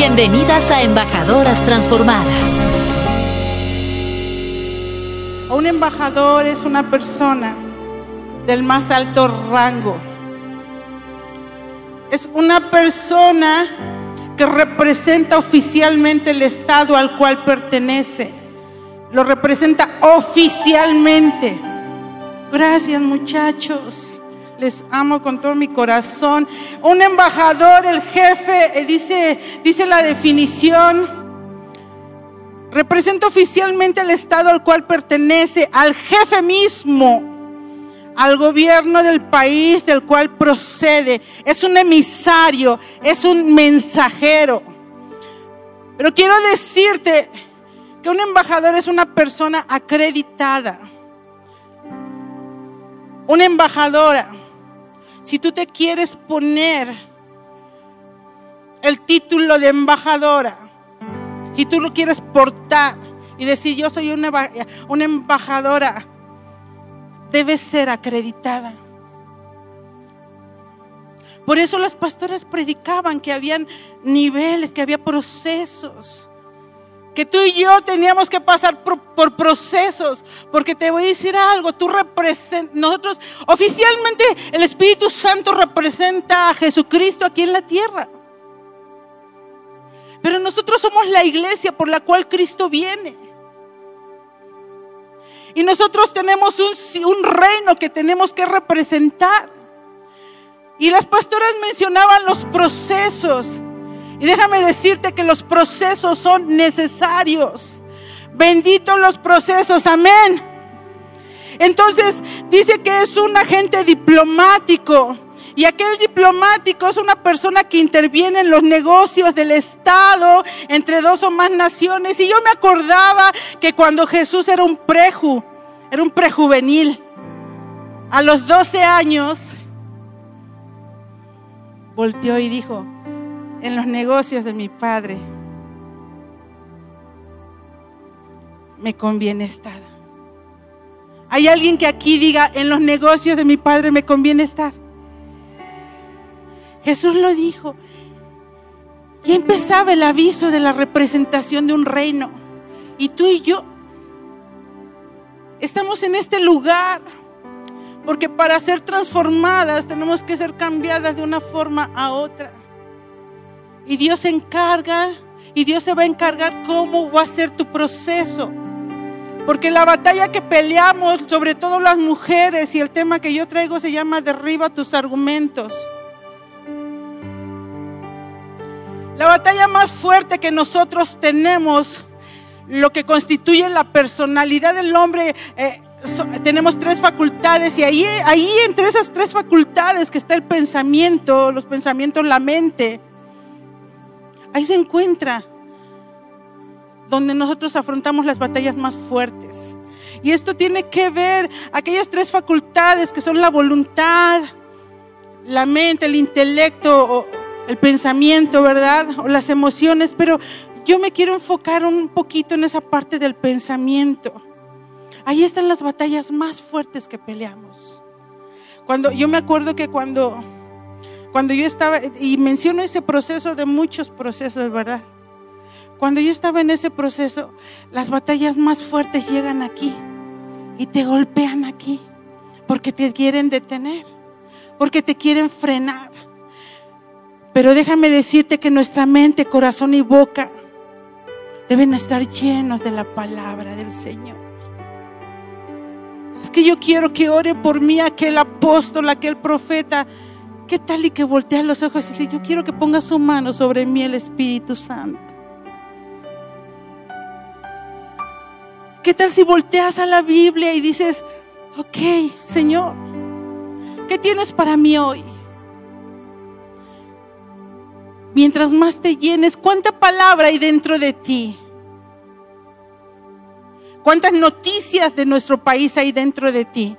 Bienvenidas a Embajadoras Transformadas. Un embajador es una persona del más alto rango. Es una persona que representa oficialmente el Estado al cual pertenece. Lo representa oficialmente. Gracias muchachos. Les amo con todo mi corazón. Un embajador, el jefe, eh, dice, dice la definición. Representa oficialmente el Estado al cual pertenece, al jefe mismo, al gobierno del país del cual procede. Es un emisario, es un mensajero. Pero quiero decirte que un embajador es una persona acreditada. Una embajadora si tú te quieres poner el título de embajadora y tú lo quieres portar y decir yo soy una, embajadora, debe ser acreditada. Por eso las pastoras predicaban que habían niveles, que había procesos que tú y yo teníamos que pasar por, procesos, porque te voy a decir algo, tú representas, nosotros oficialmente el Espíritu Santo representa a Jesucristo aquí en la tierra. Pero nosotros somos la iglesia por la cual Cristo viene. Y nosotros tenemos un, un reino que tenemos que representar. Y las pastoras mencionaban los procesos. Y déjame decirte que los procesos son necesarios. Benditos los procesos, amén. Entonces dice que es un agente diplomático. Y aquel diplomático es una persona que interviene en los negocios del Estado entre dos o más naciones. Y yo me acordaba que cuando Jesús era un preju, era un prejuvenil, a los 12 años, volteó y dijo, en los negocios de mi padre, me conviene estar. ¿Hay alguien que aquí diga, en los negocios de mi padre me conviene estar? Jesús lo dijo. Y empezaba el aviso de la representación de un reino. Y tú y yo estamos en este lugar porque para ser transformadas tenemos que ser cambiadas de una forma a otra. Y Dios se encarga y Dios se va a encargar cómo va a ser tu proceso. Porque la batalla que peleamos, sobre todo las mujeres, y el tema que yo traigo se llama derriba tus argumentos. La batalla más fuerte que nosotros tenemos, lo que constituye la personalidad del hombre, eh, tenemos tres facultades y ahí, ahí entre esas tres facultades que está el pensamiento, los pensamientos, la mente. Ahí se encuentra donde nosotros afrontamos las batallas más fuertes. Y esto tiene que ver aquellas tres facultades que son la voluntad, la mente, el intelecto, el pensamiento, ¿verdad? O las emociones, pero yo me quiero enfocar un poquito en esa parte del pensamiento. Ahí están las batallas más fuertes que peleamos. Cuando yo me acuerdo que cuando cuando yo estaba, y menciono ese proceso de muchos procesos, ¿verdad? Cuando yo estaba en ese proceso, las batallas más fuertes llegan aquí y te golpean aquí porque te quieren detener, porque te quieren frenar. Pero déjame decirte que nuestra mente, corazón y boca deben estar llenos de la palabra del Señor. Es que yo quiero que ore por mí aquel apóstol, aquel profeta ¿Qué tal y que voltea los ojos y dice, yo quiero que ponga su mano sobre mí el Espíritu Santo? ¿Qué tal si volteas a la Biblia y dices, ok, Señor, ¿qué tienes para mí hoy? Mientras más te llenes, ¿cuánta palabra hay dentro de ti? ¿Cuántas noticias de nuestro país hay dentro de ti?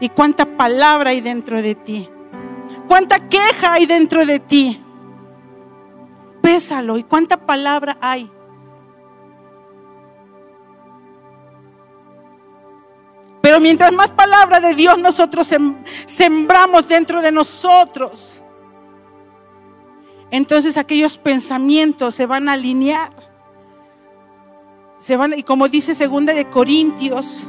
¿Y cuánta palabra hay dentro de ti? ¿Cuánta queja hay dentro de ti? Pésalo. ¿Y cuánta palabra hay? Pero mientras más palabra de Dios nosotros sembramos dentro de nosotros, entonces aquellos pensamientos se van a alinear. Se van, y como dice segunda de Corintios,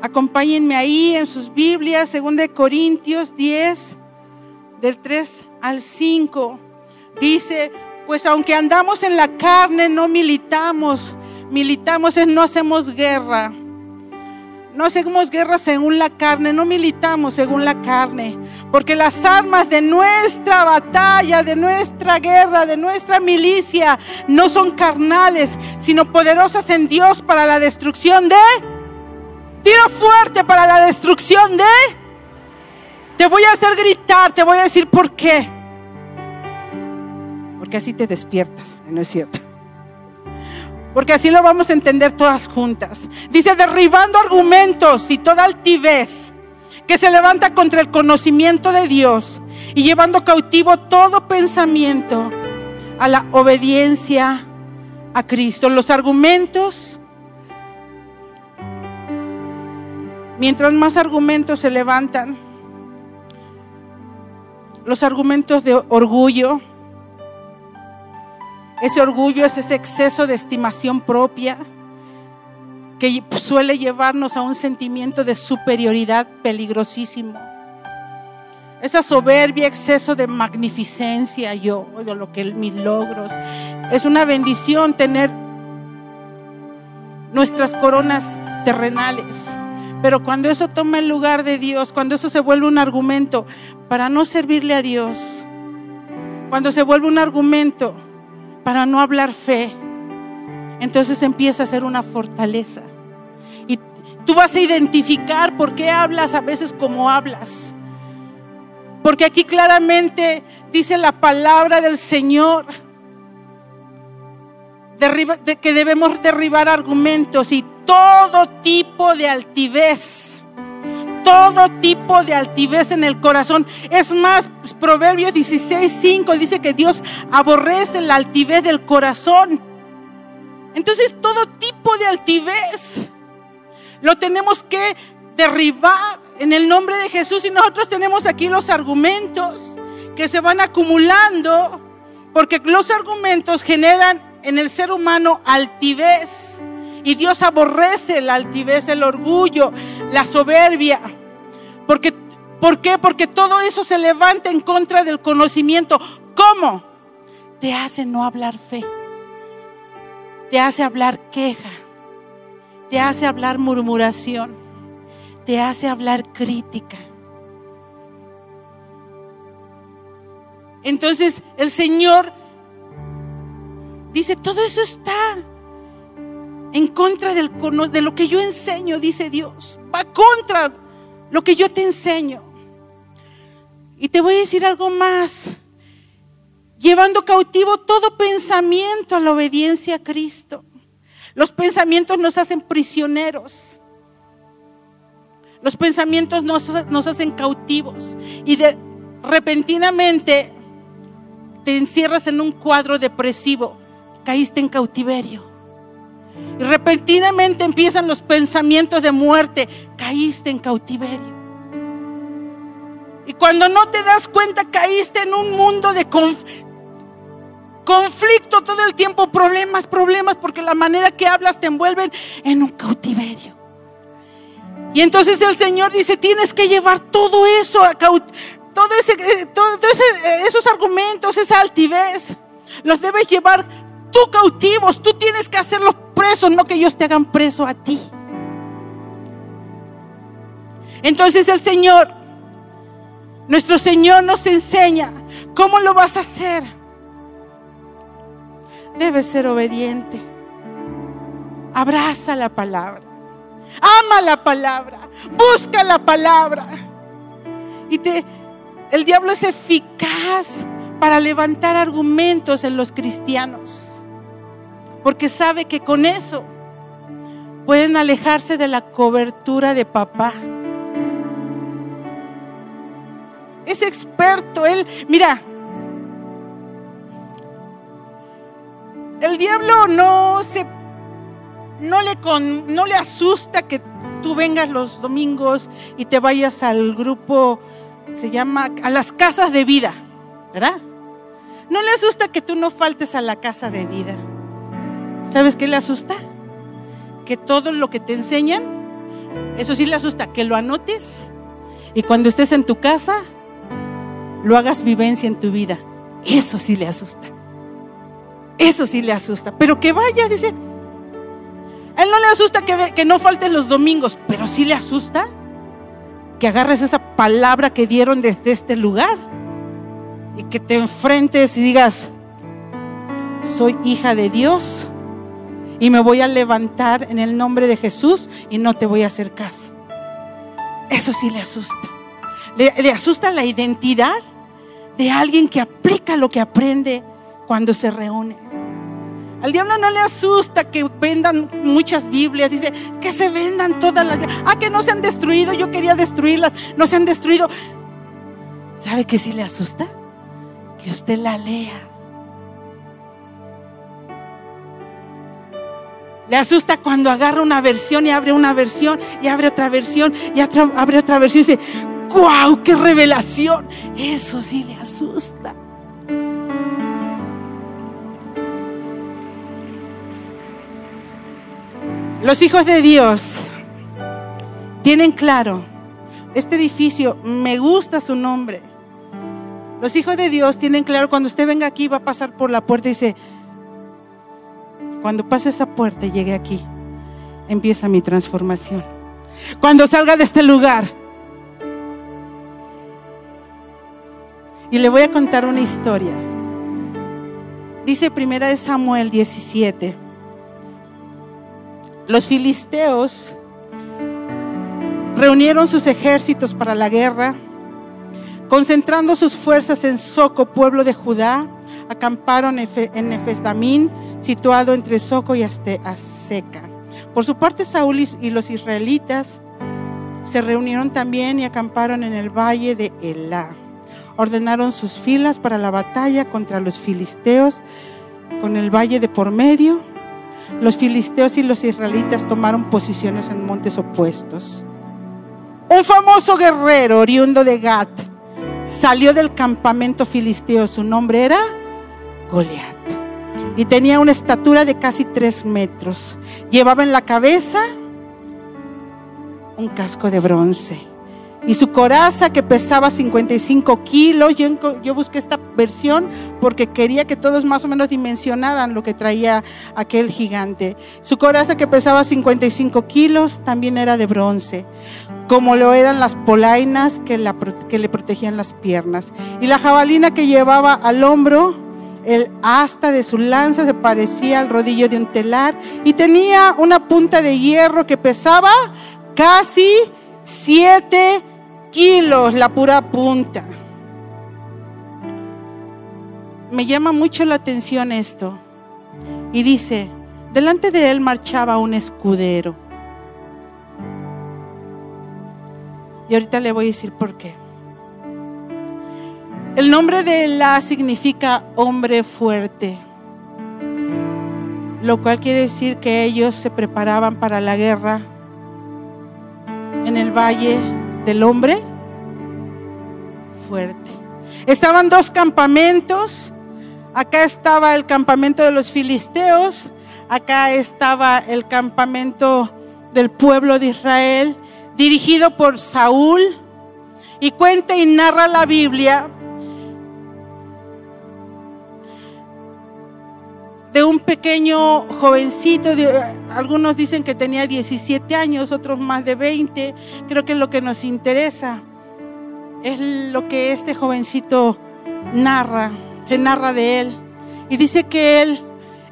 acompáñenme ahí en sus Biblias, segunda de Corintios 10, del 3 al 5. Dice, pues aunque andamos en la carne, no militamos. Militamos es no hacemos guerra. No hacemos guerra según la carne, no militamos según la carne. Porque las armas de nuestra batalla, de nuestra guerra, de nuestra milicia, no son carnales, sino poderosas en Dios para la destrucción de... Tiro fuerte para la destrucción de... Te voy a hacer gritar, te voy a decir por qué porque así te despiertas, ¿no es cierto? Porque así lo vamos a entender todas juntas. Dice, derribando argumentos y toda altivez que se levanta contra el conocimiento de Dios y llevando cautivo todo pensamiento a la obediencia a Cristo. Los argumentos, mientras más argumentos se levantan, los argumentos de orgullo, ese orgullo es ese exceso de estimación propia que suele llevarnos a un sentimiento de superioridad peligrosísimo. Esa soberbia, exceso de magnificencia, yo, de lo que mis logros. Es una bendición tener nuestras coronas terrenales. Pero cuando eso toma el lugar de Dios, cuando eso se vuelve un argumento para no servirle a Dios, cuando se vuelve un argumento para no hablar fe, entonces empieza a ser una fortaleza. Y tú vas a identificar por qué hablas a veces como hablas. Porque aquí claramente dice la palabra del Señor que debemos derribar argumentos y todo tipo de altivez todo tipo de altivez en el corazón. Es más, Proverbios 16, 5 dice que Dios aborrece la altivez del corazón. Entonces todo tipo de altivez lo tenemos que derribar en el nombre de Jesús y nosotros tenemos aquí los argumentos que se van acumulando porque los argumentos generan en el ser humano altivez. Y Dios aborrece la altivez, el orgullo, la soberbia. Porque, ¿Por qué? Porque todo eso se levanta en contra del conocimiento. ¿Cómo? Te hace no hablar fe. Te hace hablar queja. Te hace hablar murmuración. Te hace hablar crítica. Entonces el Señor dice, todo eso está en contra de lo que yo enseño, dice Dios. Va contra lo que yo te enseño. Y te voy a decir algo más. Llevando cautivo todo pensamiento a la obediencia a Cristo. Los pensamientos nos hacen prisioneros. Los pensamientos nos, nos hacen cautivos. Y de, repentinamente te encierras en un cuadro depresivo. Caíste en cautiverio. Y repentinamente empiezan los pensamientos de muerte. Caíste en cautiverio. Y cuando no te das cuenta, caíste en un mundo de conflicto todo el tiempo, problemas, problemas, porque la manera que hablas te envuelven en un cautiverio. Y entonces el Señor dice, tienes que llevar todo eso a todo ese, eh, todo eh, esos argumentos, esa altivez, los debes llevar tú cautivos, tú tienes que hacerlos presos, no que ellos te hagan preso a ti. Entonces el Señor, nuestro Señor nos enseña cómo lo vas a hacer. Debes ser obediente. Abraza la palabra. Ama la palabra. Busca la palabra. Y te, el diablo es eficaz para levantar argumentos en los cristianos porque sabe que con eso pueden alejarse de la cobertura de papá. Es experto, él, mira, el diablo no se no le no le asusta que tú vengas los domingos y te vayas al grupo se llama a las casas de vida, ¿verdad? No le asusta que tú no faltes a la casa de vida. ¿Sabes qué le asusta? Que todo lo que te enseñan, eso sí le asusta, que lo anotes y cuando estés en tu casa, lo hagas vivencia en tu vida. Eso sí le asusta. Eso sí le asusta. Pero que vaya, dice. él no le asusta que, que no falten los domingos, pero sí le asusta que agarres esa palabra que dieron desde este lugar y que te enfrentes y digas, soy hija de Dios y me voy a levantar en el nombre de Jesús y no te voy a hacer caso. Eso sí le asusta. Le, asusta la identidad de alguien que aplica lo que aprende cuando se reúne. Al diablo no le asusta que vendan muchas Biblias, dice que se vendan todas las. Ah, que no se han destruido, yo quería destruirlas, no se han destruido. ¿Sabe qué sí le asusta? Que usted la lea. Le asusta cuando agarra una versión y abre una versión y abre otra versión y abre otra versión y dice, ¡Guau! ¡Qué revelación! Eso sí le asusta. Los hijos de Dios tienen claro, este edificio, me gusta su nombre. Los hijos de Dios tienen claro, cuando usted venga aquí va a pasar por la puerta y dice, cuando pase esa puerta y llegue aquí, empieza mi transformación. Cuando salga de este lugar, Y le voy a contar una historia. Dice primera de Samuel 17. Los filisteos reunieron sus ejércitos para la guerra, concentrando sus fuerzas en Soco, pueblo de Judá, acamparon en Nefesdamín, situado entre Soco y Aseca. Por su parte, Saúl y los israelitas se reunieron también y acamparon en el valle de Elá ordenaron sus filas para la batalla contra los filisteos con el valle de por medio. Los filisteos y los israelitas tomaron posiciones en montes opuestos. Un famoso guerrero oriundo de Gat salió del campamento filisteo. Su nombre era Goliat. Y tenía una estatura de casi tres metros. Llevaba en la cabeza un casco de bronce y su coraza que pesaba 55 kilos. Yo, busqué esta versión porque quería que todos más o menos dimensionaran lo que traía aquel gigante. Su coraza que pesaba 55 kilos también era de bronce, como lo eran las polainas que, que le protegían las piernas. Y la jabalina que llevaba al hombro, el asta de su lanza se parecía al rodillo de un telar y tenía una punta de hierro que pesaba casi siete kilos la pura punta. Me llama mucho la atención esto. Y dice, delante de él marchaba un escudero. Y ahorita le voy a decir por qué. El nombre de Elá significa hombre fuerte, lo cual quiere decir que ellos se preparaban para la guerra en el valle del hombre fuerte. Estaban dos campamentos. Acá estaba el campamento de los filisteos. Acá estaba el campamento del pueblo de Israel, dirigido por Saúl. Y cuenta y narra la Biblia de un pequeño jovencito, algunos dicen que tenía 17 años, otros más de 20, creo que lo que nos interesa es lo que este jovencito narra, se narra de él. Y dice que él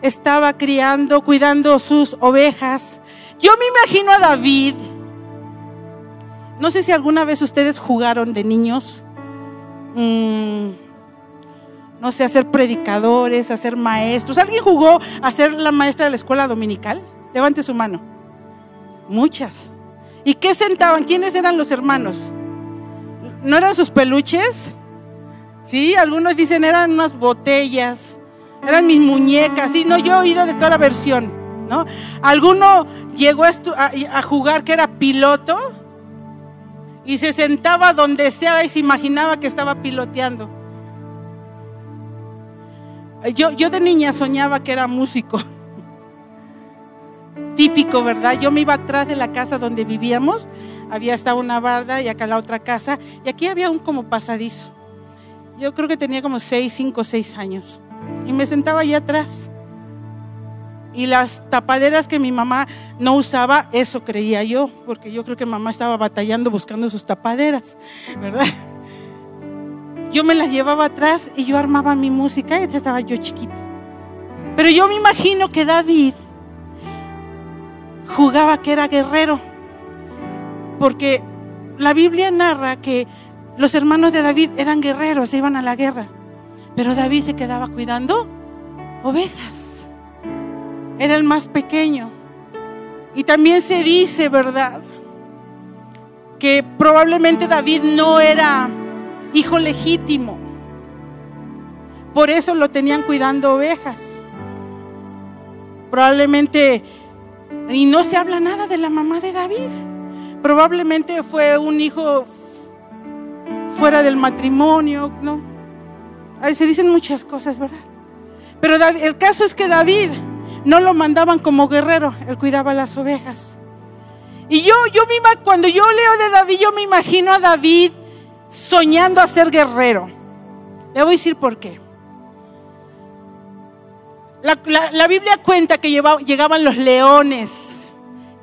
estaba criando, cuidando sus ovejas. Yo me imagino a David, no sé si alguna vez ustedes jugaron de niños. Mm, no sé, a ser predicadores, a ser maestros. ¿Alguien jugó a ser la maestra de la escuela dominical? Levante su mano. Muchas. ¿Y qué sentaban? ¿Quiénes eran los hermanos? ¿No eran sus peluches? Sí, algunos dicen eran unas botellas, eran mis muñecas. Sí, no, yo he oído de toda la versión, ¿no? Alguno llegó a, a jugar que era piloto y se sentaba donde sea y se imaginaba que estaba piloteando. Yo, yo de niña soñaba que era músico. Típico, ¿verdad? Yo me iba atrás de la casa donde vivíamos. Había estado una barda y acá la otra casa. Y aquí había un como pasadizo. Yo creo que tenía como 6, 5, 6 años. Y me sentaba allá atrás. Y las tapaderas que mi mamá no usaba, eso creía yo, porque yo creo que mamá estaba batallando buscando sus tapaderas, ¿verdad? Yo me las llevaba atrás y yo armaba mi música, y estaba yo chiquita. Pero yo me imagino que David jugaba que era guerrero, porque la Biblia narra que los hermanos de David eran guerreros, iban a la guerra, pero David se quedaba cuidando ovejas era el más pequeño. Y también se dice, ¿verdad? Que probablemente David no era hijo legítimo. Por eso lo tenían cuidando ovejas. Probablemente, y no se habla nada de la mamá de David. Probablemente fue un hijo fuera del matrimonio, ¿no? Se dicen muchas cosas, ¿verdad? Pero el caso es que David no lo mandaban como guerrero, él cuidaba las ovejas. Y yo, yo misma, cuando yo leo de David, yo me imagino a David soñando a ser guerrero. Le voy a decir por qué. La, Biblia cuenta que llegaban los leones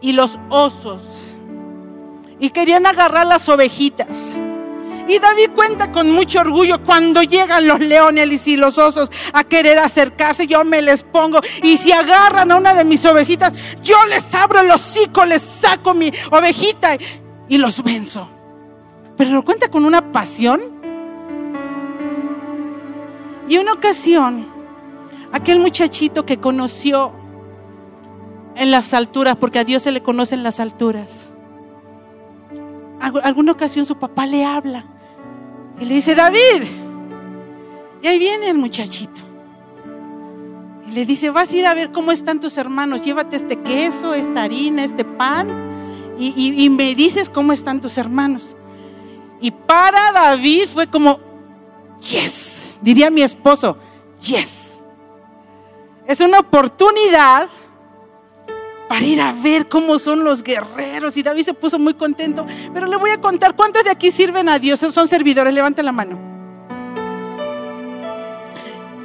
y los osos y querían agarrar las ovejitas. Y David cuenta con mucho orgullo cuando llegan los leones y los osos a querer acercarse, yo me les pongo. Y si agarran a una de mis ovejitas, yo les abro el hocico, les saco mi ovejita y los venzo. Pero lo cuenta con una pasión. Y una ocasión, aquel muchachito que conoció en las alturas, porque a Dios se le conoce en las alturas. Alguna ocasión su papá le habla y le dice, David, y ahí viene el muchachito. Y le dice, vas a ir a ver cómo están tus hermanos, llévate este queso, esta harina, este pan, y, y me dices cómo están tus hermanos. Y para David fue como, yes, diría mi esposo, yes. Es una oportunidad para ir a ver cómo son los guerreros. Y David se puso muy contento. Pero le voy a contar cuántos de aquí sirven a Dios, son servidores. Levante la mano.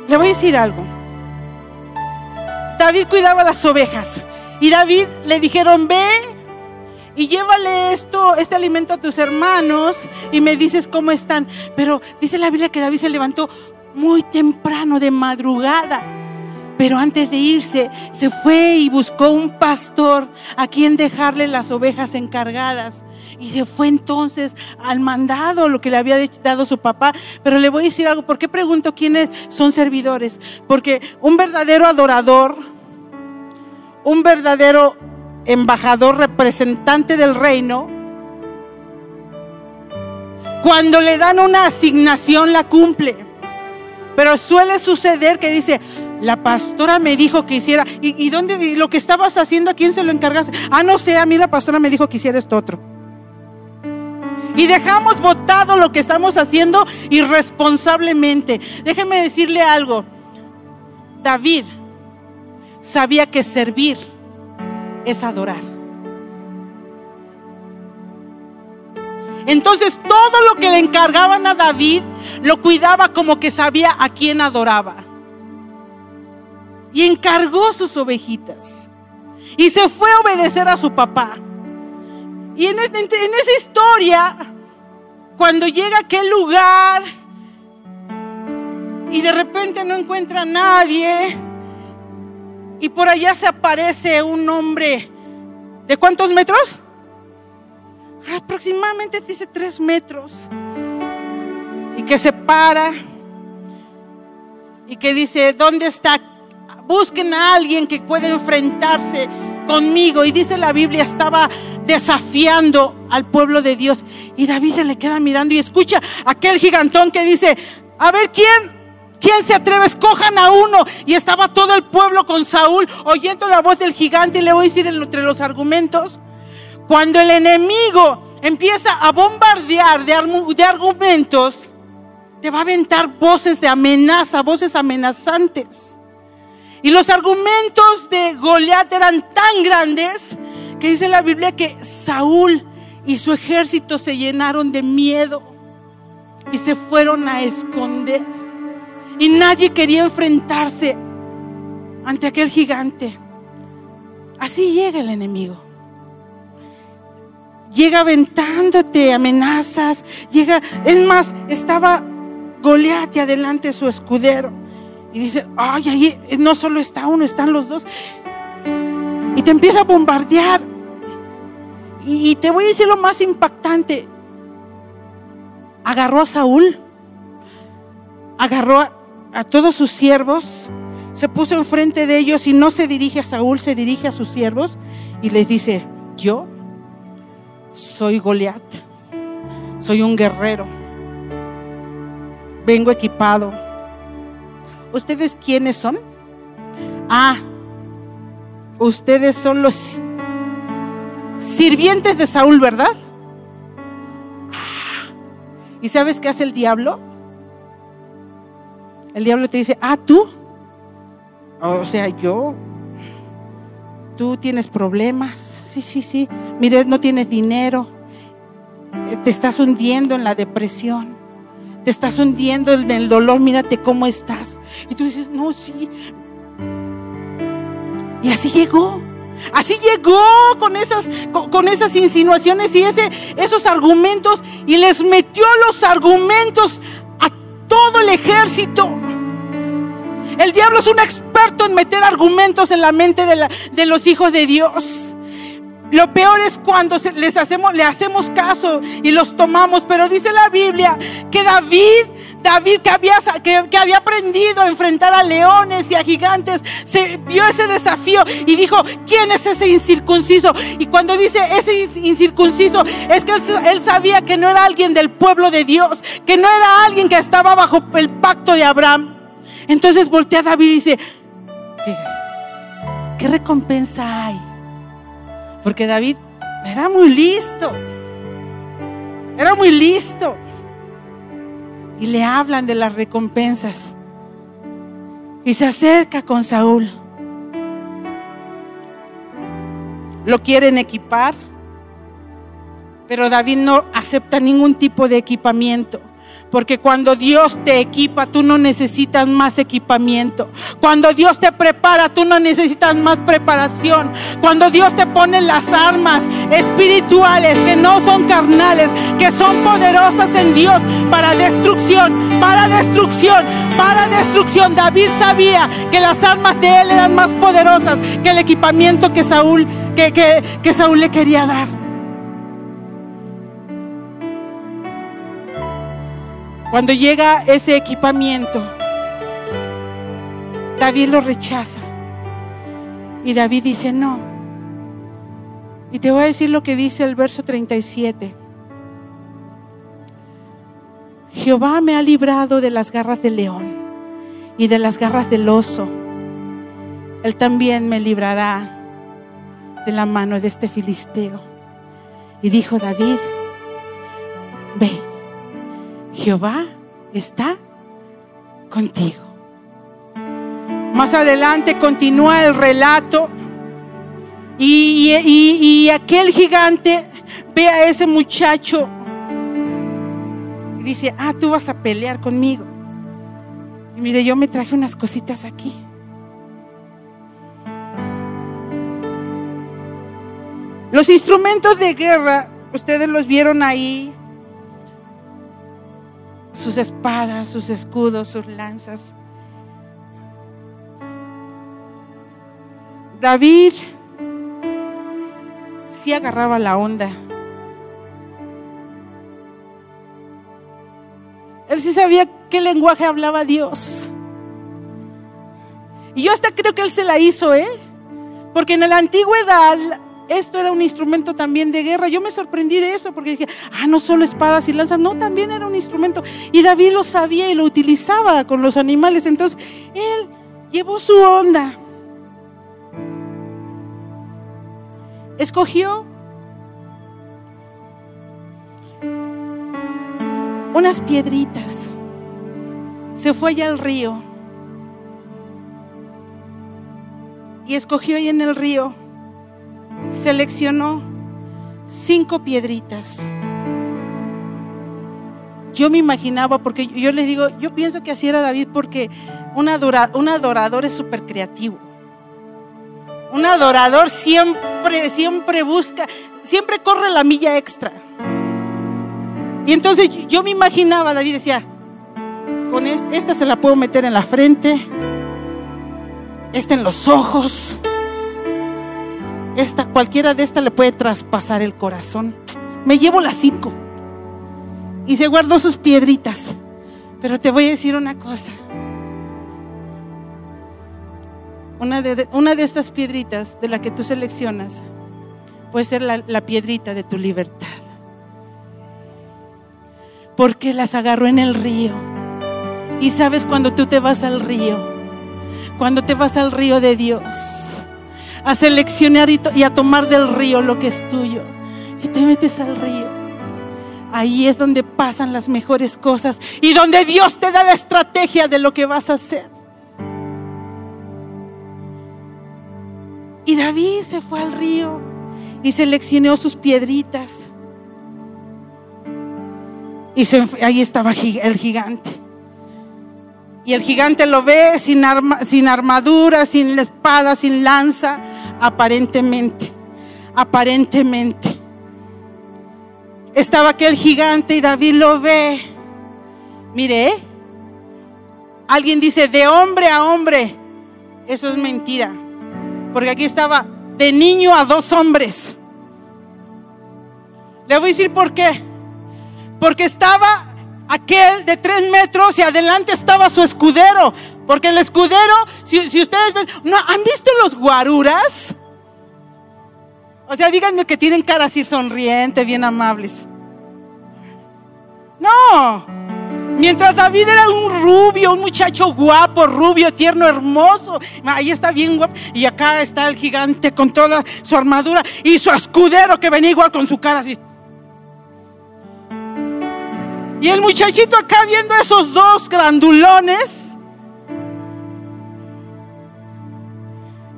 Le voy a decir algo. David cuidaba las ovejas. Y David le dijeron, ve y llévale esto, este alimento a tus hermanos y me dices cómo están. Pero dice la Biblia que David se levantó muy temprano, de madrugada pero antes de irse, se fue y buscó un pastor a quien dejarle las ovejas encargadas. Y se fue entonces al mandado, lo que le había dado su papá. Pero le voy a decir algo, ¿por qué pregunto quiénes son servidores? Porque un verdadero adorador, un verdadero embajador, representante del reino, cuando le dan una asignación la cumple. Pero suele suceder que dice, la pastora me dijo que hiciera. ¿Y, dónde? lo que estabas haciendo, a quién se lo encargas? Ah, no sé, a mí la pastora me dijo que hiciera esto otro. Y dejamos votado lo que estamos haciendo irresponsablemente. Déjeme decirle algo. David sabía que servir es adorar. Entonces todo lo que le encargaban a David lo cuidaba como que sabía a quién adoraba y encargó sus ovejitas. Y se fue a obedecer a su papá. Y en, esa historia, cuando llega a aquel lugar y de repente no encuentra a nadie, y por allá se aparece un hombre, ¿de cuántos metros? Aproximadamente dice tres metros. Y que se para y que dice, ¿dónde está Busquen a alguien que pueda enfrentarse conmigo. Y dice la Biblia, estaba desafiando al pueblo de Dios. Y David se le queda mirando y escucha aquel gigantón que dice, a ver quién. ¿Quién se atreve? Escojan a uno. Y estaba todo el pueblo con Saúl oyendo la voz del gigante. Y le voy a decir entre los argumentos. Cuando el enemigo empieza a bombardear de, argumentos, te va a aventar voces de amenaza, voces amenazantes. Y los argumentos de Goliat eran tan grandes que dice la Biblia que Saúl y su ejército se llenaron de miedo y se fueron a esconder. Y nadie quería enfrentarse ante aquel gigante. Así llega el enemigo. Llega aventándote amenazas, llega, es más, estaba Goliat y adelante su escudero. Y dice, ay, ahí no solo está uno, están los dos. Y te empieza a bombardear. Y, te voy a decir lo más impactante. Agarró a Saúl, agarró a, a todos sus siervos, se puso enfrente de ellos y no se dirige a Saúl, se dirige a sus siervos y les dice, yo soy Goliat, soy un guerrero, vengo equipado. ¿Ustedes quiénes son? Ah, ustedes son los sirvientes de Saúl, ¿verdad? Ah, ¿Y sabes qué hace el diablo? El diablo te dice, ah, tú o sea, yo, tú tienes problemas. Sí, sí, sí. Mire, no tienes dinero. Te estás hundiendo en la depresión. Te estás hundiendo en el dolor. Mírate cómo estás. Y tú dices, no, sí. Y así llegó. Así llegó con esas, con, esas insinuaciones y ese, esos argumentos y les metió los argumentos todo el ejército. El diablo es un experto en meter argumentos en la mente de, los hijos de Dios. Lo peor es cuando les hacemos, le hacemos caso y los tomamos. Pero dice la Biblia que David, David que había, que, había aprendido a enfrentar a leones y a gigantes, se vio ese desafío y dijo, ¿quién es ese incircunciso? Y cuando dice ese incircunciso, es que él, él sabía que no era alguien del pueblo de Dios, que no era alguien que estaba bajo el pacto de Abraham. Entonces voltea a David y dice, ¿qué, recompensa hay? Porque David era muy listo. Era muy listo. Y le hablan de las recompensas. Y se acerca con Saúl. Lo quieren equipar. Pero David no acepta ningún tipo de equipamiento. Porque cuando Dios te equipa, tú no necesitas más equipamiento. Cuando Dios te prepara, tú no necesitas más preparación. Cuando Dios te pone las armas espirituales que no son carnales, que son poderosas en Dios para destrucción, para destrucción, para destrucción. David sabía que las armas de él eran más poderosas que el equipamiento que Saúl, que, que Saúl le quería dar. Cuando llega ese equipamiento, David lo rechaza. Y David dice, no. Y te voy a decir lo que dice el verso 37. Jehová me ha librado de las garras del león y de las garras del oso. Él también me librará de la mano de este filisteo. Y dijo David, ve Jehová está contigo. Más adelante continúa el relato y, aquel gigante ve a ese muchacho y dice, ah, tú vas a pelear conmigo. Y mire, yo me traje unas cositas aquí. Los instrumentos de guerra, ustedes los vieron ahí, sus espadas, sus escudos, sus lanzas. David sí agarraba la onda. Él sí sabía qué lenguaje hablaba Dios. Y yo hasta creo que él se la hizo, ¿eh? Porque en la antigüedad esto era un instrumento también de guerra. Yo me sorprendí de eso porque dije, ah, no solo espadas y lanzas, no, también era un instrumento. Y David lo sabía y lo utilizaba con los animales. Entonces, él llevó su onda. Escogió unas piedritas se fue allá al río y escogió ahí en el río, seleccionó cinco piedritas. Yo me imaginaba, porque yo les digo, yo pienso que así era David porque un, un adorador es súper creativo. Un adorador siempre, siempre busca, siempre corre la milla extra. Y entonces yo me imaginaba, David decía, con esta se la puedo meter en la frente, esta en los ojos, esta, cualquiera de estas le puede traspasar el corazón. Me llevo las cinco. Y se guardó sus piedritas. Pero te voy a decir una cosa. Una de, una de estas piedritas de la que tú seleccionas puede ser la, la piedrita de tu libertad. Porque las agarró en el río. Y sabes cuando tú te vas al río, cuando te vas al río de Dios, a seleccionar y, a tomar del río lo que es tuyo, y te metes al río, ahí es donde pasan las mejores cosas y donde Dios te da la estrategia de lo que vas a hacer. Y David se fue al río y seleccionó sus piedritas. Y ahí estaba el gigante. Y el gigante lo ve sin, sin armadura, sin espada, sin lanza, aparentemente. Aparentemente. Estaba aquel gigante y David lo ve. Mire, alguien dice de hombre a hombre. Eso es mentira. Porque aquí estaba de niño a dos hombres. Le voy a decir por qué. Porque estaba aquel de tres metros y adelante estaba su escudero. Porque el escudero, si, ustedes ven, ¿no, ¿han visto los guaruras? O sea, díganme que tienen cara así sonriente, bien amables. No. Mientras David era un rubio, un muchacho guapo, rubio, tierno, hermoso. Ahí está bien guapo. Y acá está el gigante con toda su armadura y su escudero que venía igual con su cara así. Y el muchachito acá viendo esos dos grandulones.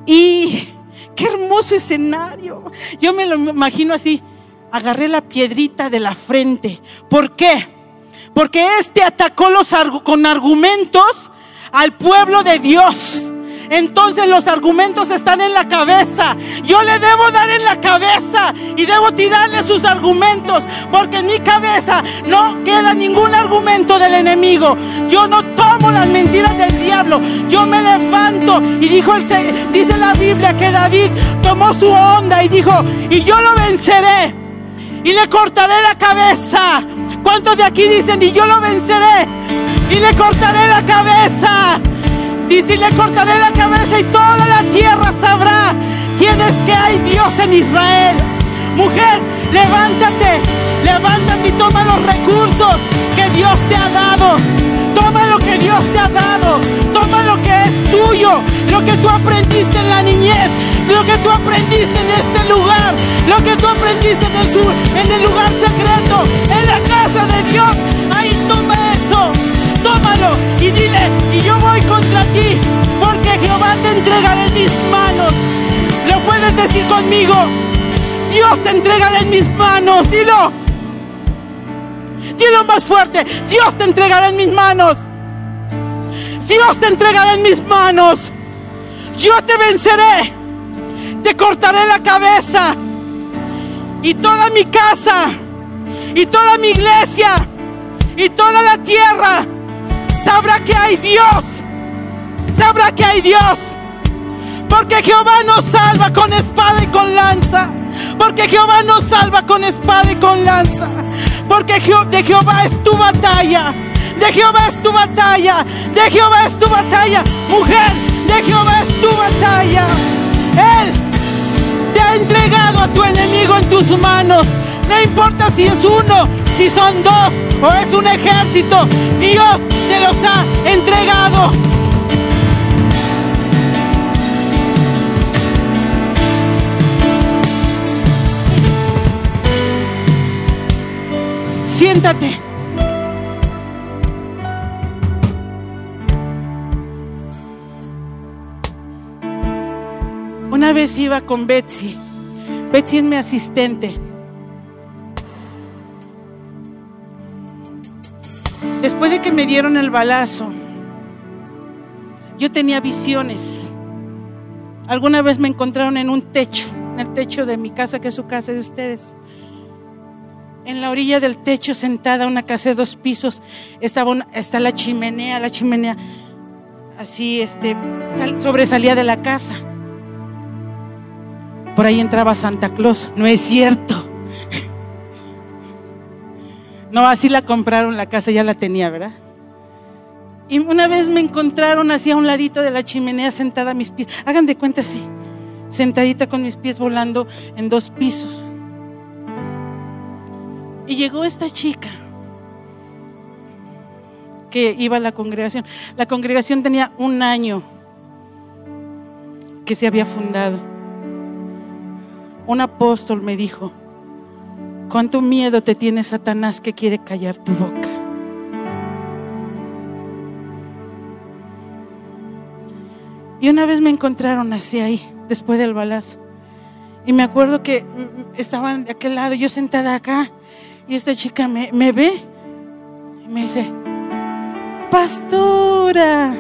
Y qué hermoso escenario. Yo me lo imagino así. Agarré la piedrita de la frente. ¿Por qué? Porque este atacó los, con argumentos al pueblo de Dios entonces los argumentos están en la cabeza. Yo le debo dar en la cabeza y debo tirarle sus argumentos, porque en mi cabeza no queda ningún argumento del enemigo. Yo no tomo las mentiras del diablo. Yo me levanto y dijo el, dice la Biblia que David tomó su onda y dijo, y yo lo venceré y le cortaré la cabeza. ¿Cuántos de aquí dicen, y yo lo venceré y le cortaré la cabeza? Y le cortaré la cabeza y toda la tierra sabrá quién es que hay Dios en Israel. Mujer, levántate, levántate y toma los recursos que Dios te ha dado. Toma lo que Dios te ha dado. Toma lo que es tuyo, lo que tú aprendiste en la niñez, lo que tú aprendiste en este lugar, lo que tú aprendiste en el sur, en el lugar secreto, en la casa de Dios. Ahí toma tómalo y dile, y yo voy contra ti, porque Jehová te entregará en mis manos. Lo puedes decir conmigo, Dios te entregará en mis manos, dilo. Dilo más fuerte, Dios te entregará en mis manos. Dios te entregará en mis manos. Yo te venceré. Te cortaré la cabeza. Y toda mi casa. Y toda mi iglesia. Y toda la tierra sabrá que hay Dios. Sabrá que hay Dios. Porque Jehová nos salva con espada y con lanza. Porque Jehová nos salva con espada y con lanza. Porque de Jehová es tu batalla. De Jehová es tu batalla. De Jehová es tu batalla. Mujer, de Jehová es tu batalla. Él te ha entregado a tu enemigo en tus manos. No importa si es uno, si son dos o es un ejército. Dios se los ha entregado. Siéntate. Una vez iba con Betsy. Betsy es mi asistente. Después de que me dieron el balazo, yo tenía visiones. Alguna vez me encontraron en un techo, en el techo de mi casa, que es su casa de ustedes. En la orilla del techo, sentada, una casa de dos pisos, estaba está la chimenea, la chimenea así este, sobresalía de la casa. Por ahí entraba Santa Claus. No es cierto. No, así la compraron la casa, ya la tenía, ¿verdad? Y una vez me encontraron así a un ladito de la chimenea sentada a mis pies. Hagan de cuenta así, sentadita con mis pies volando en dos pisos. Y llegó esta chica que iba a la congregación. La congregación tenía un año que se había fundado. Un apóstol me dijo, ¿cuánto miedo te tiene Satanás que quiere callar tu boca? Y una vez me encontraron así ahí, después del balazo. Y me acuerdo que estaban de aquel lado, yo sentada acá, y esta chica me, ve y me dice, pastora.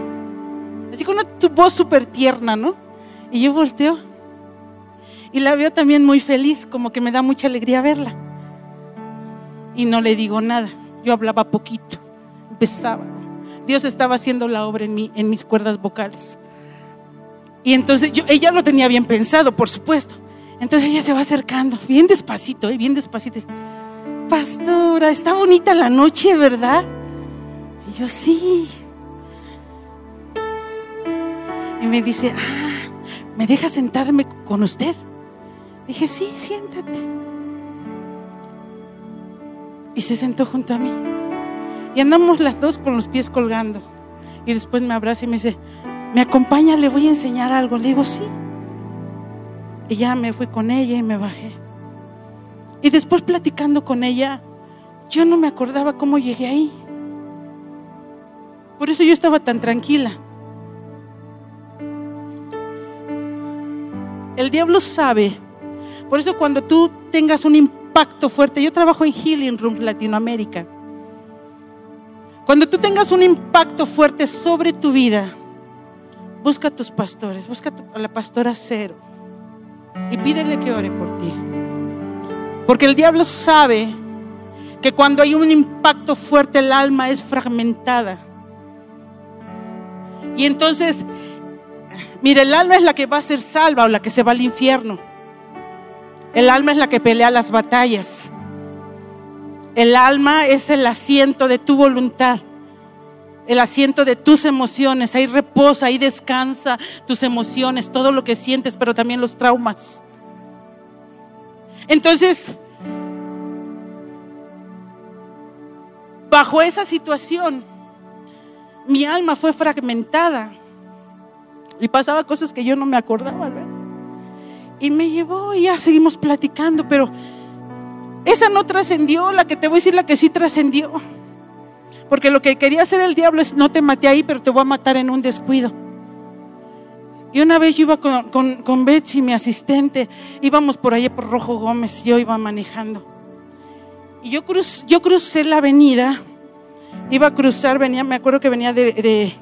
Así con una voz súper tierna, ¿no? Y yo volteo y la veo también muy feliz, como que me da mucha alegría verla. Y no le digo nada, yo hablaba poquito, empezaba. Dios estaba haciendo la obra en, mis cuerdas vocales. Y entonces yo, ella lo tenía bien pensado, por supuesto. Entonces ella se va acercando, bien despacito, ¿eh? bien despacito. Pastora, está bonita la noche, ¿verdad? Y yo sí. Y me dice, ah, ¿me deja sentarme con usted? Dije, sí, siéntate. Y se sentó junto a mí. Y andamos las dos con los pies colgando. Y después me abraza y me dice, ¿me acompaña? Le voy a enseñar algo. Le digo, sí. Y ya me fui con ella y me bajé. Y después platicando con ella, yo no me acordaba cómo llegué ahí. Por eso yo estaba tan tranquila. El diablo sabe. Por eso cuando tú tengas un impacto fuerte, yo trabajo en Healing Room Latinoamérica. Cuando tú tengas un impacto fuerte sobre tu vida, busca a tus pastores, busca a la pastora Cero y pídele que ore por ti. Porque el diablo sabe que cuando hay un impacto fuerte el alma es fragmentada. Y entonces, mire, el alma es la que va a ser salva o la que se va al infierno. El alma es la que pelea las batallas. El alma es el asiento de tu voluntad, el asiento de tus emociones. Ahí reposa, ahí descansa tus emociones, todo lo que sientes, pero también los traumas. Entonces, bajo esa situación, mi alma fue fragmentada y pasaba cosas que yo no me acordaba, Y me llevó y ya seguimos platicando, pero esa no trascendió, la que te voy a decir, la que sí trascendió. Porque lo que quería hacer el diablo es, no te maté ahí, pero te voy a matar en un descuido. Y una vez yo iba con, con, Betsy, mi asistente, íbamos por allá por Rojo Gómez, yo iba manejando. Y yo, yo crucé la avenida iba a cruzar, venía, me acuerdo que venía de,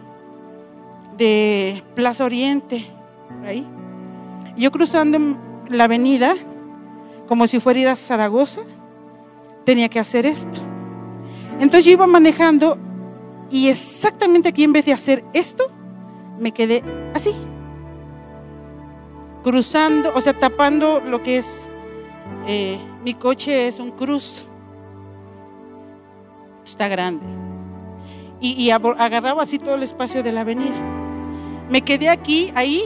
de, Plaza Oriente, ahí. Yo cruzando la avenida, como si fuera a ir a Zaragoza, tenía que hacer esto. Entonces yo iba manejando y exactamente aquí en vez de hacer esto, me quedé así, cruzando, o sea, tapando lo que es, eh, mi coche es un cruz, está grande y, agarraba así todo el espacio de la avenida. Me quedé aquí, ahí,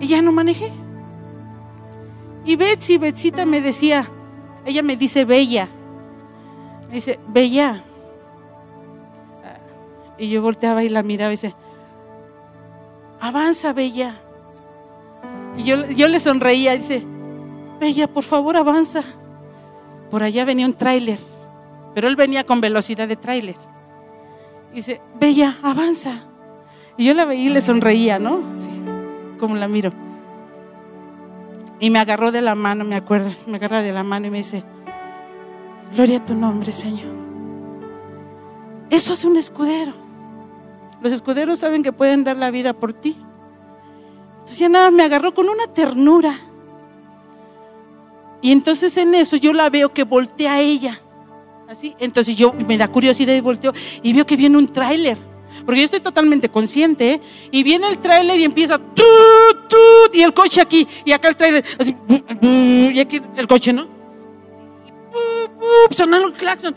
y ya no manejé. Y Betsy, Betsita me decía, ella me dice Bella, me dice, Bella. Y yo volteaba y la miraba y dice, avanza, Bella. Y yo, yo le sonreía, dice, Bella, por favor, avanza. Por allá venía un tráiler. Pero él venía con velocidad de tráiler. Y dice, Bella, avanza. Y yo la veía y le sonreía, ¿no? Como la miro. Y me agarró de la mano, me acuerdo, me agarra de la mano y me dice, Gloria a tu nombre, Señor. Eso es un escudero. Los escuderos saben que pueden dar la vida por ti. Entonces ya nada, me agarró con una ternura. Y entonces en eso yo la veo que voltea a ella. Así, entonces yo me da curiosidad y volteo y veo que viene un tráiler. Porque yo estoy totalmente consciente. Y viene el tráiler y empieza y el coche aquí, y acá el tráiler, así, y aquí el coche, ¿no? Sonando el claxon.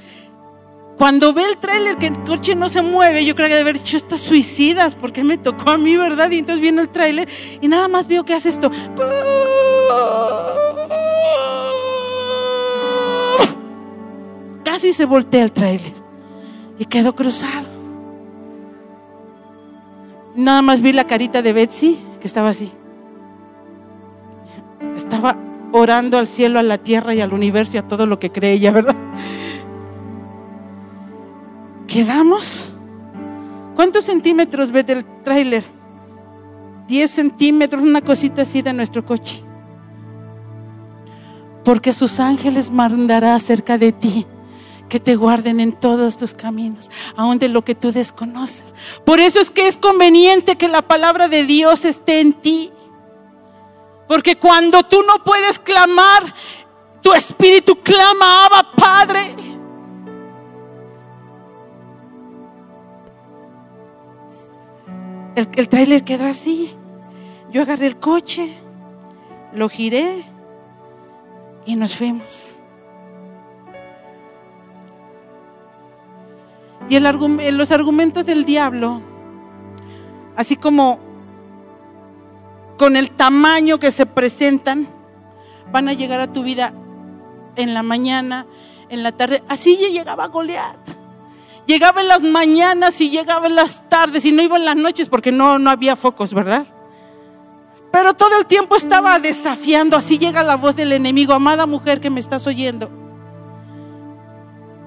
Cuando ve el tráiler que el coche no se mueve, yo creo que debe haber dicho estas suicidas, porque me tocó a mí, ¿verdad? Y entonces viene el tráiler y nada más veo que hace esto. Casi se voltea el tráiler y quedó cruzado. Nada más vi la carita de Betsy, que estaba así. Estaba orando al cielo, a la tierra y al universo y a todo lo que cree ella, ¿verdad? Quedamos. ¿Cuántos centímetros ve del tráiler? 10 centímetros, una cosita así de nuestro coche. Porque sus ángeles mandará cerca de ti que te guarden en todos tus caminos, aun de lo que tú desconoces. Por eso es que es conveniente que la palabra de Dios esté en ti. Porque cuando tú no puedes clamar, tu espíritu clama, Abba Padre. El, el tráiler quedó así. Yo agarré el coche, lo giré y nos fuimos. Y el, los argumentos del diablo, así como con el tamaño que se presentan, van a llegar a tu vida en la mañana, en la tarde. Así llegaba Goliat. Llegaba en las mañanas y llegaba en las tardes y no iba en las noches porque no, no había focos, ¿verdad? Pero todo el tiempo estaba desafiando. Así llega la voz del enemigo. Amada mujer que me estás oyendo.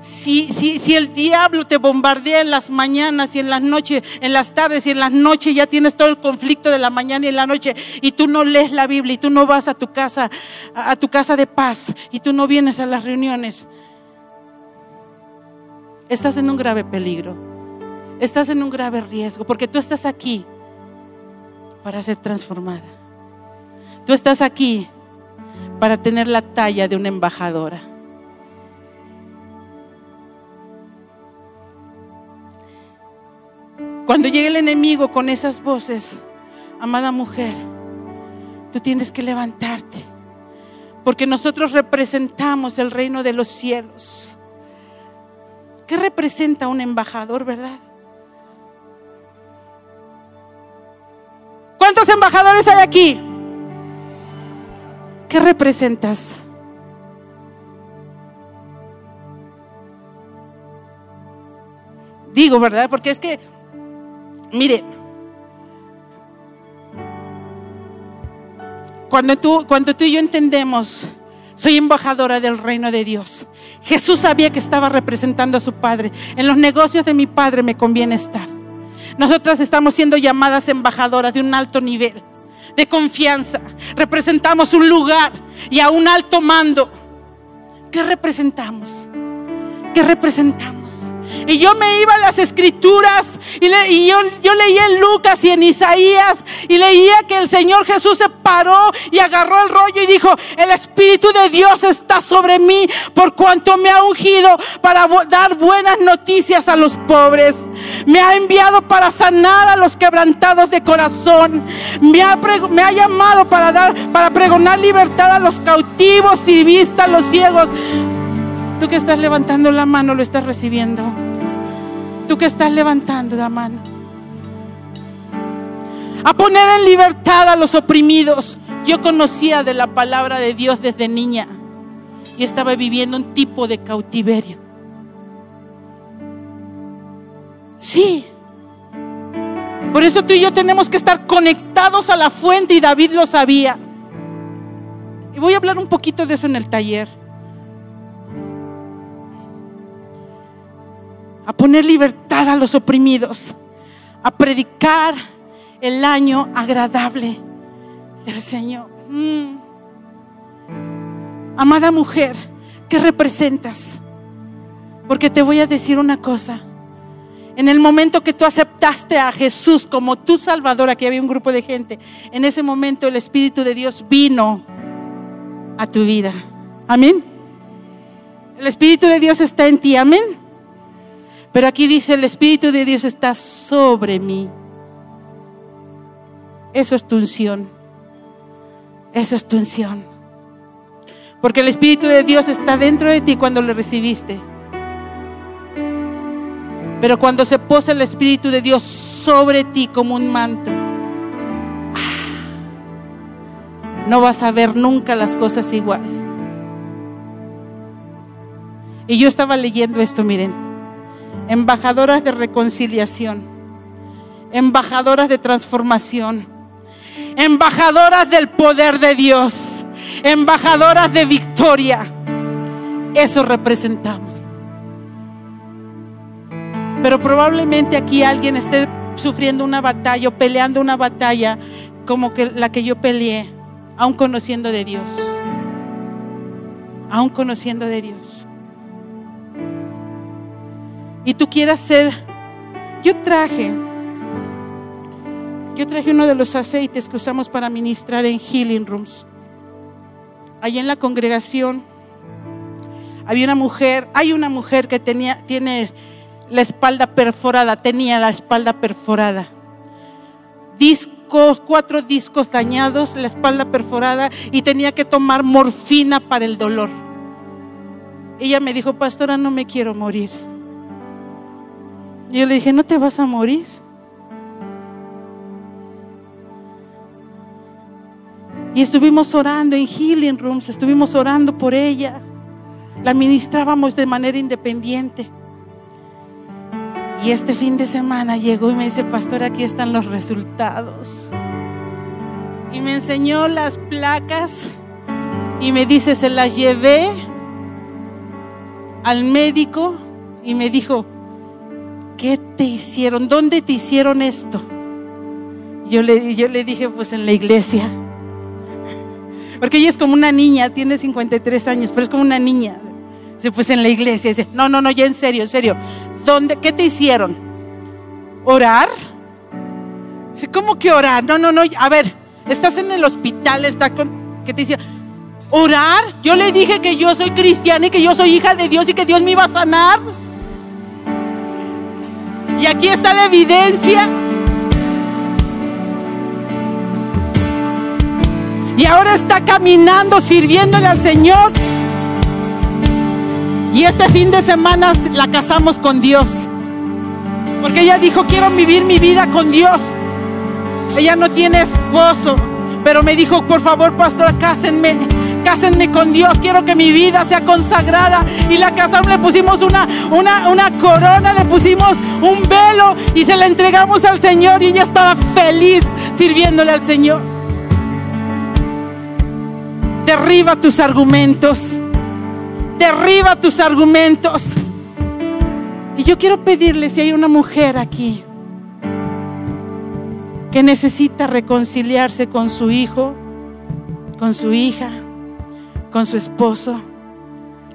Si, si, el diablo te bombardea en las mañanas y en las noches, en las tardes y en las noches, ya tienes todo el conflicto de la mañana y en la noche, y tú no lees la Biblia y tú no vas a tu casa, a tu casa de paz, y tú no vienes a las reuniones, estás en un grave peligro, estás en un grave riesgo, porque tú estás aquí para ser transformada. Tú estás aquí para tener la talla de una embajadora. Cuando llegue el enemigo con esas voces, amada mujer, tú tienes que levantarte. Porque nosotros representamos el reino de los cielos. ¿Qué representa un embajador, verdad? ¿Cuántos embajadores hay aquí? ¿Qué representas? Digo, ¿verdad? Porque es que Mire, cuando tú, cuando tú y yo entendemos, soy embajadora del reino de Dios. Jesús sabía que estaba representando a su Padre. En los negocios de mi Padre me conviene estar. Nosotras estamos siendo llamadas embajadoras de un alto nivel, de confianza. Representamos un lugar y a un alto mando. ¿Qué representamos? ¿Qué representamos? Y yo me iba a las escrituras y, yo, leía en Lucas y en Isaías y leía que el Señor Jesús se paró y agarró el rollo y dijo, el Espíritu de Dios está sobre mí por cuanto me ha ungido para dar buenas noticias a los pobres. Me ha enviado para sanar a los quebrantados de corazón. Me ha, me ha llamado para dar, para pregonar libertad a los cautivos y vista a los ciegos. Tú que estás levantando la mano lo estás recibiendo. Tú que estás levantando la mano. A poner en libertad a los oprimidos. Yo conocía de la palabra de Dios desde niña y estaba viviendo un tipo de cautiverio. Sí. Por eso tú y yo tenemos que estar conectados a la fuente y David lo sabía. Y voy a hablar un poquito de eso en el taller. A poner libertad a los oprimidos, a predicar el año agradable del Señor. Mm. Amada mujer, ¿qué representas? Porque te voy a decir una cosa. En el momento que tú aceptaste a Jesús como tu Salvador, aquí había un grupo de gente, en ese momento el Espíritu de Dios vino a tu vida. Amén. El Espíritu de Dios está en ti, amén. Pero aquí dice, el Espíritu de Dios está sobre mí. Eso es tu unción. Eso es tu unción. Porque el Espíritu de Dios está dentro de ti cuando le recibiste. Pero cuando se posa el Espíritu de Dios sobre ti como un manto, ah, no vas a ver nunca las cosas igual. Y yo estaba leyendo esto, miren, embajadoras de reconciliación, embajadoras de transformación, embajadoras del poder de Dios, embajadoras de victoria. Eso representamos. Pero probablemente aquí alguien esté sufriendo una batalla o peleando una batalla como la que yo peleé, aún conociendo de Dios. Aún conociendo de Dios. Y tú quieras ser, yo traje, yo traje uno de los aceites que usamos para ministrar en healing rooms. Allí en la congregación había una mujer, hay una mujer que tenía, tiene la espalda perforada, tenía la espalda perforada. Discos, cuatro discos dañados, la espalda perforada y tenía que tomar morfina para el dolor. Ella me dijo, pastora, no me quiero morir. Y yo le dije, no te vas a morir. Y estuvimos orando en healing rooms, estuvimos orando por ella. La ministrábamos de manera independiente. Y este fin de semana llegó y me dice, pastor, aquí están los resultados. Y me enseñó las placas y me dice, se las llevé al médico y me dijo, ¿qué te hicieron? ¿Dónde te hicieron esto? Yo le, yo le dije, pues en la iglesia. Porque ella es como una niña, tiene 53 años, pero es como una niña. Dice, pues en la iglesia. Dice, no, no, no, ya en serio, en serio. ¿Dónde, ¿Qué te hicieron? ¿Orar? Dice, ¿cómo que orar? No, no, no. A ver, estás en el hospital, está con, ¿qué te decía? ¿Orar? Yo le dije que yo soy cristiana y que yo soy hija de Dios y que Dios me iba a sanar. Y aquí está la evidencia. Y ahora está caminando, sirviéndole al Señor. Y este fin de semana la casamos con Dios. Porque ella dijo, quiero vivir mi vida con Dios. Ella no tiene esposo, pero me dijo, por favor, pastor, cásenme, cásenme con Dios. Quiero que mi vida sea consagrada. Y la casamos, le pusimos una, una, una corona, le pusimos un velo y se la entregamos al Señor. Y ella estaba feliz sirviéndole al Señor. Derriba tus argumentos derriba tus argumentos. Y yo quiero pedirle si hay una mujer aquí que necesita reconciliarse con su hijo, con su hija, con su esposo,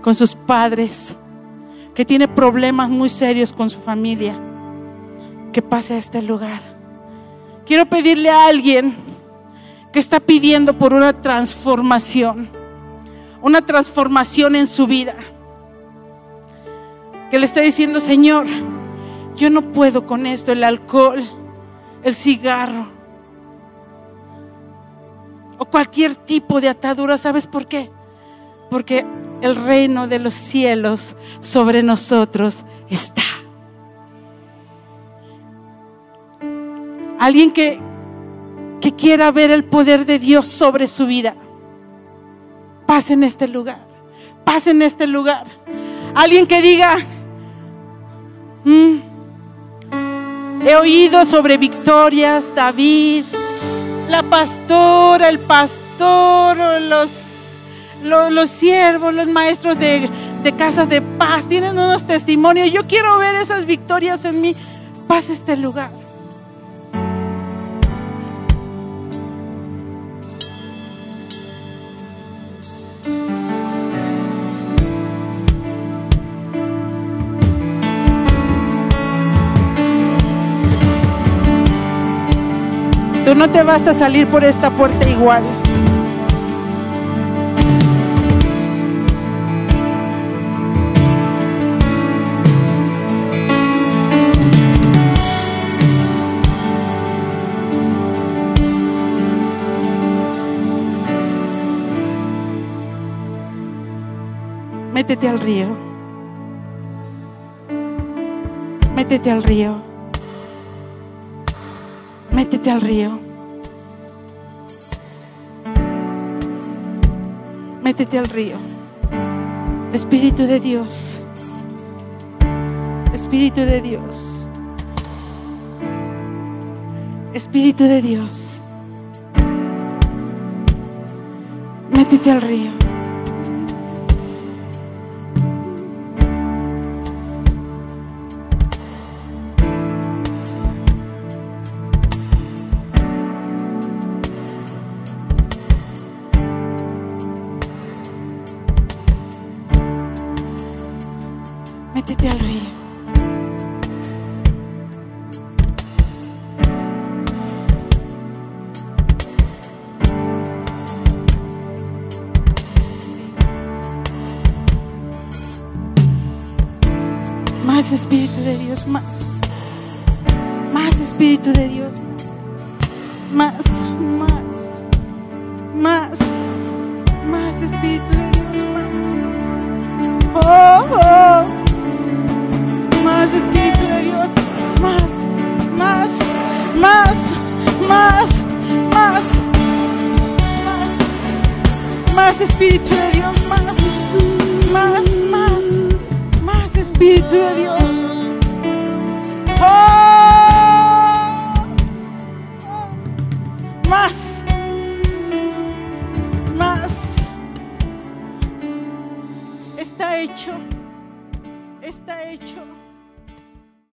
con sus padres, que tiene problemas muy serios con su familia, que pase a este lugar. Quiero pedirle a alguien que está pidiendo por una transformación una transformación en su vida. Que le está diciendo, Señor, yo no puedo con esto, el alcohol, el cigarro o cualquier tipo de atadura. ¿Sabes por qué? Porque el reino de los cielos sobre nosotros está. Alguien que, que quiera ver el poder de Dios sobre su vida paz en este lugar, paz en este lugar. Alguien que diga, mm, he oído sobre victorias, David, la pastora, el pastor, los, los, siervos, los maestros de, de casas de paz, tienen unos testimonios. Yo quiero ver esas victorias en mí. Pasa este lugar. Tú no te vas a salir por esta puerta igual. métete al río. Métete al río. Métete al río. Métete al río. Espíritu de Dios. Espíritu de Dios. Espíritu de Dios. Métete al río.